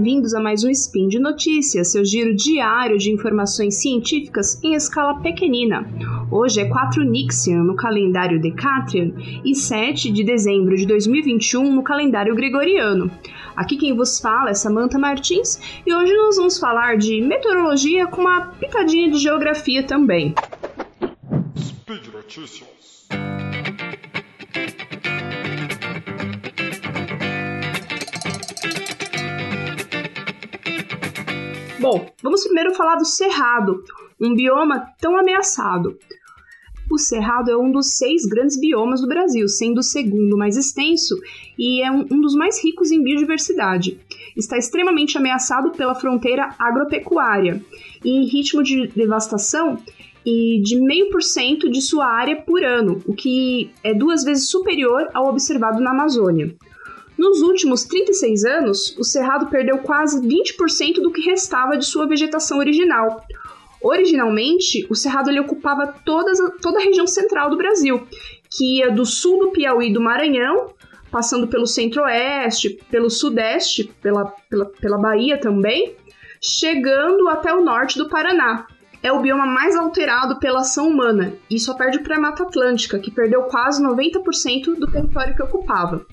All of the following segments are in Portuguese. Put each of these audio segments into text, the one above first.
bem-vindos a mais um Spin de Notícias, seu giro diário de informações científicas em escala pequenina. Hoje é 4 Nixian no calendário Decatrian e 7 de dezembro de 2021 no calendário Gregoriano. Aqui quem vos fala é Samantha Martins e hoje nós vamos falar de meteorologia com uma pitadinha de geografia também. Speed Notícias. Bom, vamos primeiro falar do Cerrado, um bioma tão ameaçado. O Cerrado é um dos seis grandes biomas do Brasil, sendo o segundo mais extenso e é um, dos mais ricos em biodiversidade. Está extremamente ameaçado pela fronteira agropecuária e em ritmo de devastação e de 0,5% de sua área por ano, o que é duas vezes superior ao observado na Amazônia. Nos últimos 36 anos, o Cerrado perdeu quase 20% do que restava de sua vegetação original. Originalmente, o Cerrado ele ocupava toda a região central do Brasil, que ia do sul do Piauí e do Maranhão, passando pelo centro-oeste, pelo sudeste, pela, pela, pela Bahia também, chegando até o norte do Paraná. É o bioma mais alterado pela ação humana e só perde para a Mata Atlântica, que perdeu quase 90% do território que ocupava.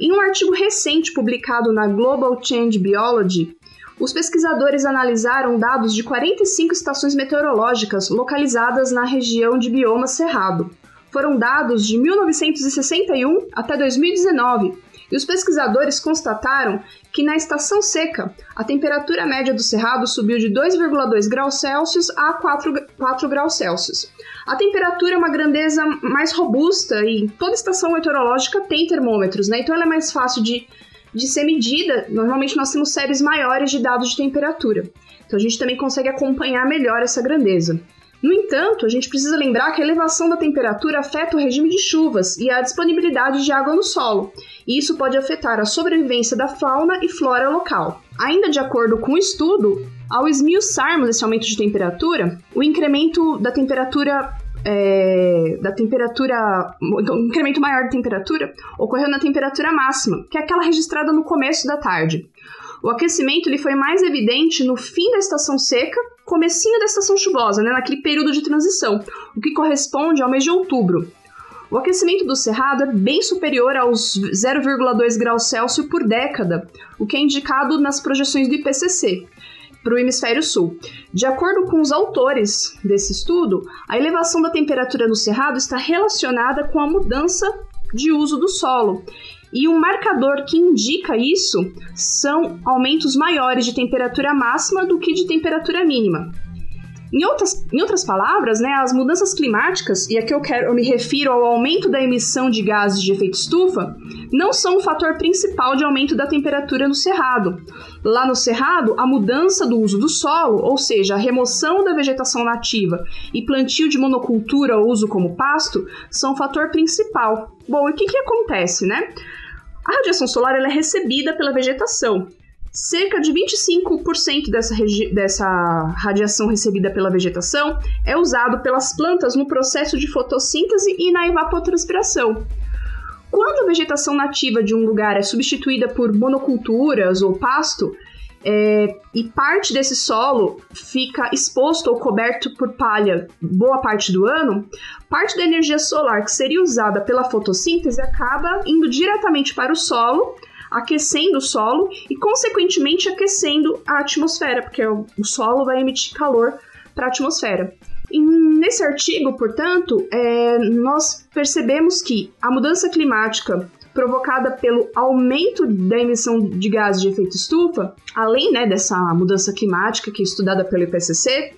Em um artigo recente publicado na Global Change Biology, os pesquisadores analisaram dados de 45 estações meteorológicas localizadas na região de bioma cerrado. Foram dados de 1961 até 2019 e os pesquisadores constataram que na estação seca, a temperatura média do cerrado subiu de 2,2 graus Celsius a 4, 4 graus Celsius. A temperatura é uma grandeza mais robusta e toda estação meteorológica tem termômetros, né? Então ela é mais fácil de, de ser medida. Normalmente nós temos séries maiores de dados de temperatura. Então a gente também consegue acompanhar melhor essa grandeza. No entanto, a gente precisa lembrar que a elevação da temperatura afeta o regime de chuvas e a disponibilidade de água no solo, e isso pode afetar a sobrevivência da fauna e flora local. Ainda de acordo com o estudo, ao esmiuçarmos esse aumento de temperatura, o incremento da temperatura é, da temperatura, um incremento maior de temperatura ocorreu na temperatura máxima, que é aquela registrada no começo da tarde. O aquecimento ele foi mais evidente no fim da estação seca, comecinho da estação chuvosa, né, naquele período de transição, o que corresponde ao mês de outubro. O aquecimento do cerrado é bem superior aos 0,2 graus Celsius por década, o que é indicado nas projeções do IPCC para o hemisfério sul. De acordo com os autores desse estudo, a elevação da temperatura no cerrado está relacionada com a mudança de uso do solo e um marcador que indica isso são aumentos maiores de temperatura máxima do que de temperatura mínima. Em outras, em outras palavras, né, as mudanças climáticas, e aqui eu, quero, eu me refiro ao aumento da emissão de gases de efeito estufa, não são o fator principal de aumento da temperatura no cerrado. Lá no cerrado, a mudança do uso do solo, ou seja, a remoção da vegetação nativa e plantio de monocultura ou uso como pasto, são o fator principal. Bom, e o que, que acontece, né? A radiação solar é recebida pela vegetação. Cerca de 25% dessa, dessa radiação recebida pela vegetação é usado pelas plantas no processo de fotossíntese e na evapotranspiração. Quando a vegetação nativa de um lugar é substituída por monoculturas ou pasto, é, e parte desse solo fica exposto ou coberto por palha boa parte do ano, parte da energia solar que seria usada pela fotossíntese acaba indo diretamente para o solo, aquecendo o solo e, consequentemente, aquecendo a atmosfera, porque o solo vai emitir calor para a atmosfera. E nesse artigo, portanto, é, nós percebemos que a mudança climática provocada pelo aumento da emissão de gases de efeito estufa, além né, dessa mudança climática que é estudada pelo IPCC,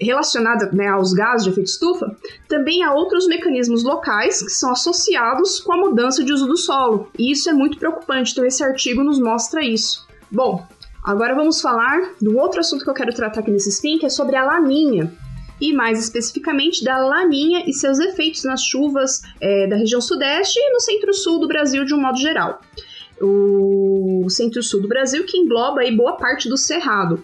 relacionada né, aos gases de efeito estufa, também há outros mecanismos locais que são associados com a mudança de uso do solo. E isso é muito preocupante, então esse artigo nos mostra isso. Bom, agora vamos falar do outro assunto que eu quero tratar aqui nesse spin, que é sobre a laninha e mais especificamente da laninha e seus efeitos nas chuvas é, da região sudeste e no centro-sul do Brasil de um modo geral. O centro-sul do Brasil que engloba aí boa parte do Cerrado.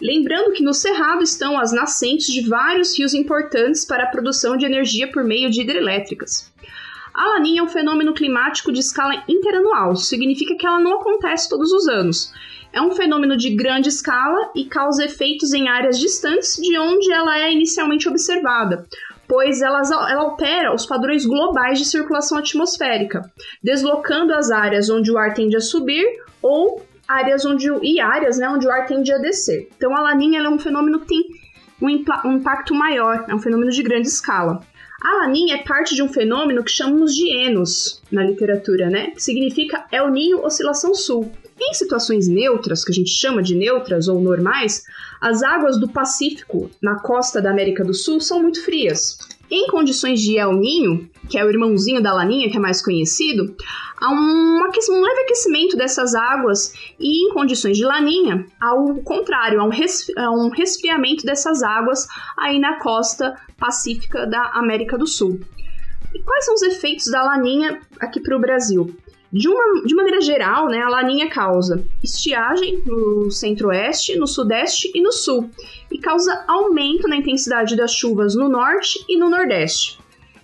Lembrando que no Cerrado estão as nascentes de vários rios importantes para a produção de energia por meio de hidrelétricas. A laninha é um fenômeno climático de escala interanual, significa que ela não acontece todos os anos. É um fenômeno de grande escala e causa efeitos em áreas distantes de onde ela é inicialmente observada, pois ela, ela altera os padrões globais de circulação atmosférica, deslocando as áreas onde o ar tende a subir ou áreas onde e áreas né, onde o ar tende a descer. Então a laninha é um fenômeno que tem um, impacto maior, é um fenômeno de grande escala. A laninha é parte de um fenômeno que chamamos de enos na literatura, né? Que significa El Ninho Oscilação Sul. Em situações neutras, que a gente chama de neutras ou normais, as águas do Pacífico na costa da América do Sul são muito frias. Em condições de El Ninho, que é o irmãozinho da Laninha, que é mais conhecido, há um, um leve aquecimento dessas águas e em condições de Laninha, ao contrário, há um, resfri há um resfriamento dessas águas aí na costa pacífica da América do Sul. E quais são os efeitos da Laninha aqui para o Brasil? De, uma, de maneira geral, né, a laninha causa estiagem no centro-oeste, no sudeste e no sul, e causa aumento na intensidade das chuvas no norte e no nordeste.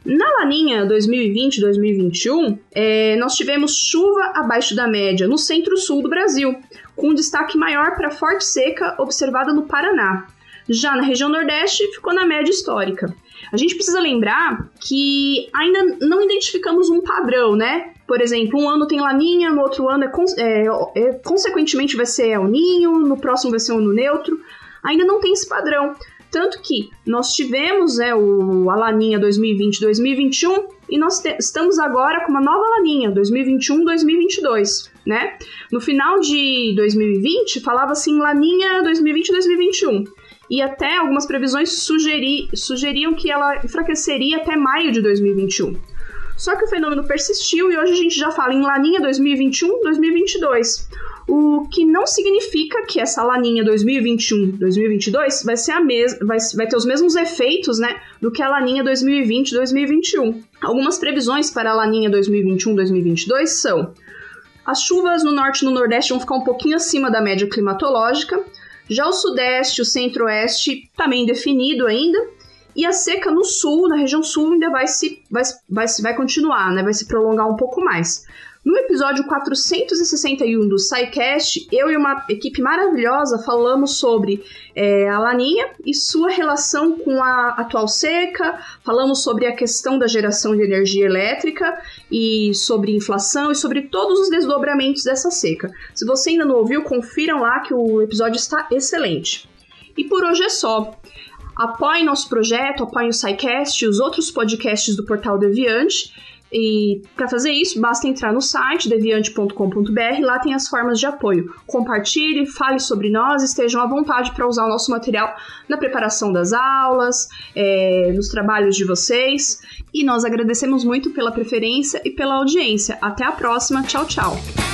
Na laninha 2020-2021, é, nós tivemos chuva abaixo da média no centro-sul do Brasil, com destaque maior para a forte seca observada no Paraná. Já na região Nordeste, ficou na média histórica. A gente precisa lembrar que ainda não identificamos um padrão, né? Por exemplo, um ano tem laninha, no outro ano é, é, é, consequentemente vai ser El Ninho, no próximo vai ser um ano neutro. Ainda não tem esse padrão. Tanto que nós tivemos é, o, a laninha 2020-2021 e nós estamos agora com uma nova laninha 2021-2022, né? No final de 2020 falava assim laninha 2020-2021 e até algumas previsões sugeri, sugeriam que ela enfraqueceria até maio de 2021. Só que o fenômeno persistiu e hoje a gente já fala em laninha 2021-2022. O que não significa que essa laninha 2021-2022 vai ser a mesma, vai, vai ter os mesmos efeitos, né, do que a laninha 2020-2021. Algumas previsões para a laninha 2021-2022 são: as chuvas no norte e no nordeste vão ficar um pouquinho acima da média climatológica. Já o sudeste, o centro-oeste, também definido ainda. E a seca no sul, na região sul, ainda vai se vai, vai, vai continuar, né? Vai se prolongar um pouco mais. No episódio 461 do SciCast, eu e uma equipe maravilhosa falamos sobre é, a laninha e sua relação com a atual seca, falamos sobre a questão da geração de energia elétrica e sobre inflação e sobre todos os desdobramentos dessa seca. Se você ainda não ouviu, confiram lá que o episódio está excelente. E por hoje é só. Apoie nosso projeto, apoie o SciCast e os outros podcasts do Portal Deviante. E para fazer isso, basta entrar no site deviante.com.br, lá tem as formas de apoio. Compartilhe, fale sobre nós, estejam à vontade para usar o nosso material na preparação das aulas, é, nos trabalhos de vocês. E nós agradecemos muito pela preferência e pela audiência. Até a próxima, tchau, tchau!